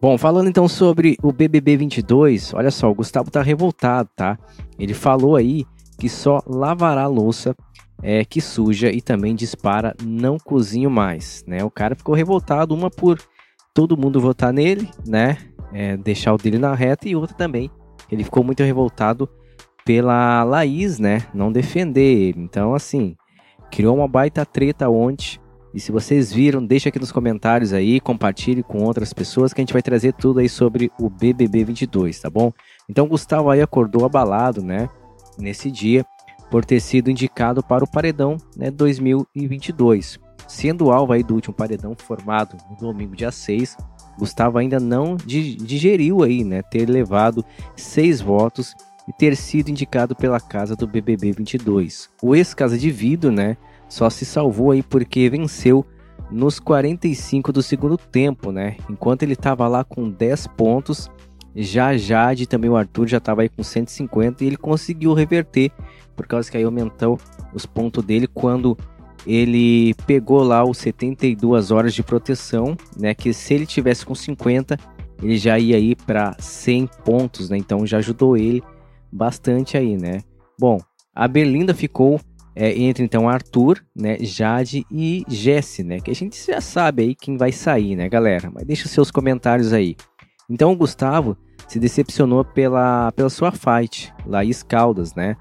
Bom, falando então sobre o BBB 22, olha só, o Gustavo tá revoltado, tá? Ele falou aí que só lavará a louça é, que suja e também dispara não cozinho mais, né? O cara ficou revoltado, uma por todo mundo votar nele, né? É, deixar o dele na reta e outra também. Ele ficou muito revoltado pela Laís, né? Não defender. Então, assim, criou uma baita treta ontem. E se vocês viram, deixa aqui nos comentários aí, compartilhe com outras pessoas que a gente vai trazer tudo aí sobre o BBB 22, tá bom? Então, Gustavo aí acordou abalado, né? Nesse dia por ter sido indicado para o Paredão né, 2022. Sendo alvo aí do último paredão formado no domingo dia 6, Gustavo ainda não digeriu aí, né, ter levado seis votos e ter sido indicado pela casa do BBB 22. O ex-casa de vidro, né, só se salvou aí porque venceu nos 45 do segundo tempo, né? Enquanto ele estava lá com 10 pontos, já Jade também o Arthur já estava aí com 150 e ele conseguiu reverter por causa que aí aumentou os pontos dele quando ele pegou lá os 72 horas de proteção, né? Que se ele tivesse com 50, ele já ia ir para 100 pontos, né? Então já ajudou ele bastante aí, né? Bom, a Berlinda ficou é, entre então Arthur, né, Jade e Jesse, né? Que a gente já sabe aí quem vai sair, né, galera? Mas deixa os seus comentários aí. Então o Gustavo se decepcionou pela, pela sua fight, Laís Caldas, né?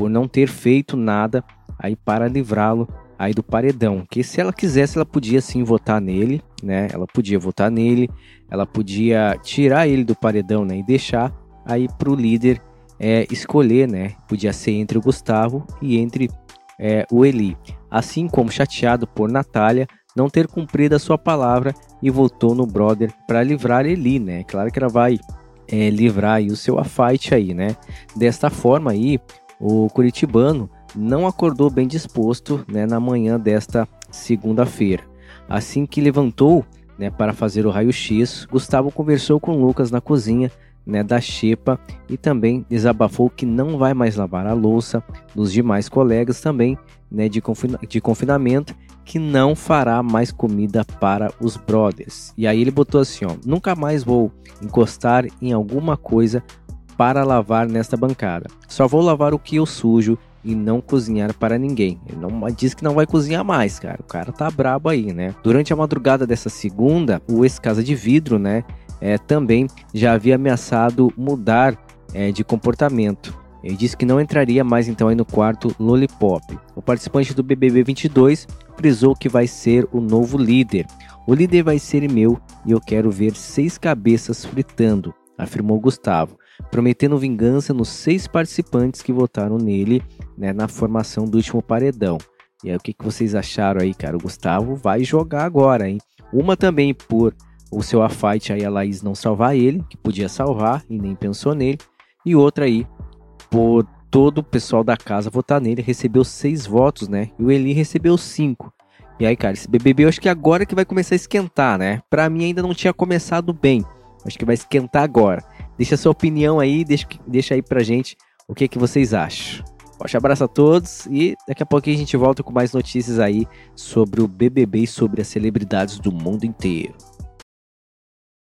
por não ter feito nada aí para livrá-lo aí do paredão. Que se ela quisesse, ela podia sim votar nele, né? Ela podia votar nele, ela podia tirar ele do paredão, né? E deixar aí para o líder é, escolher, né? Podia ser entre o Gustavo e entre é, o Eli. Assim como chateado por Natália não ter cumprido a sua palavra e votou no brother para livrar Eli, né? Claro que ela vai é, livrar o seu afight aí, né? Desta forma aí, o curitibano não acordou bem disposto né, na manhã desta segunda-feira. Assim que levantou né, para fazer o raio-x, Gustavo conversou com Lucas na cozinha né, da Xepa e também desabafou que não vai mais lavar a louça dos demais colegas também né, de, confina de confinamento, que não fará mais comida para os brothers. E aí ele botou assim: ó, nunca mais vou encostar em alguma coisa para lavar nesta bancada. Só vou lavar o que eu sujo e não cozinhar para ninguém. Ele não diz que não vai cozinhar mais, cara. O cara tá brabo aí, né? Durante a madrugada dessa segunda, o ex-casa de vidro, né, é, também já havia ameaçado mudar é, de comportamento. Ele disse que não entraria mais então aí no quarto Lollipop. O participante do BBB 22 frisou que vai ser o novo líder. O líder vai ser meu e eu quero ver seis cabeças fritando, afirmou Gustavo prometendo vingança nos seis participantes que votaram nele né, na formação do último paredão. E aí, o que, que vocês acharam aí, cara? O Gustavo vai jogar agora, hein? Uma também por o seu afight aí, a Laís não salvar ele, que podia salvar e nem pensou nele. E outra aí, por todo o pessoal da casa votar nele, recebeu seis votos, né? E o Eli recebeu cinco. E aí, cara, esse BBB eu acho que agora que vai começar a esquentar, né? Pra mim ainda não tinha começado bem. Acho que vai esquentar agora. Deixa sua opinião aí, deixa, deixa aí pra gente o que, que vocês acham. Forte abraço a todos e daqui a pouquinho a gente volta com mais notícias aí sobre o BBB e sobre as celebridades do mundo inteiro.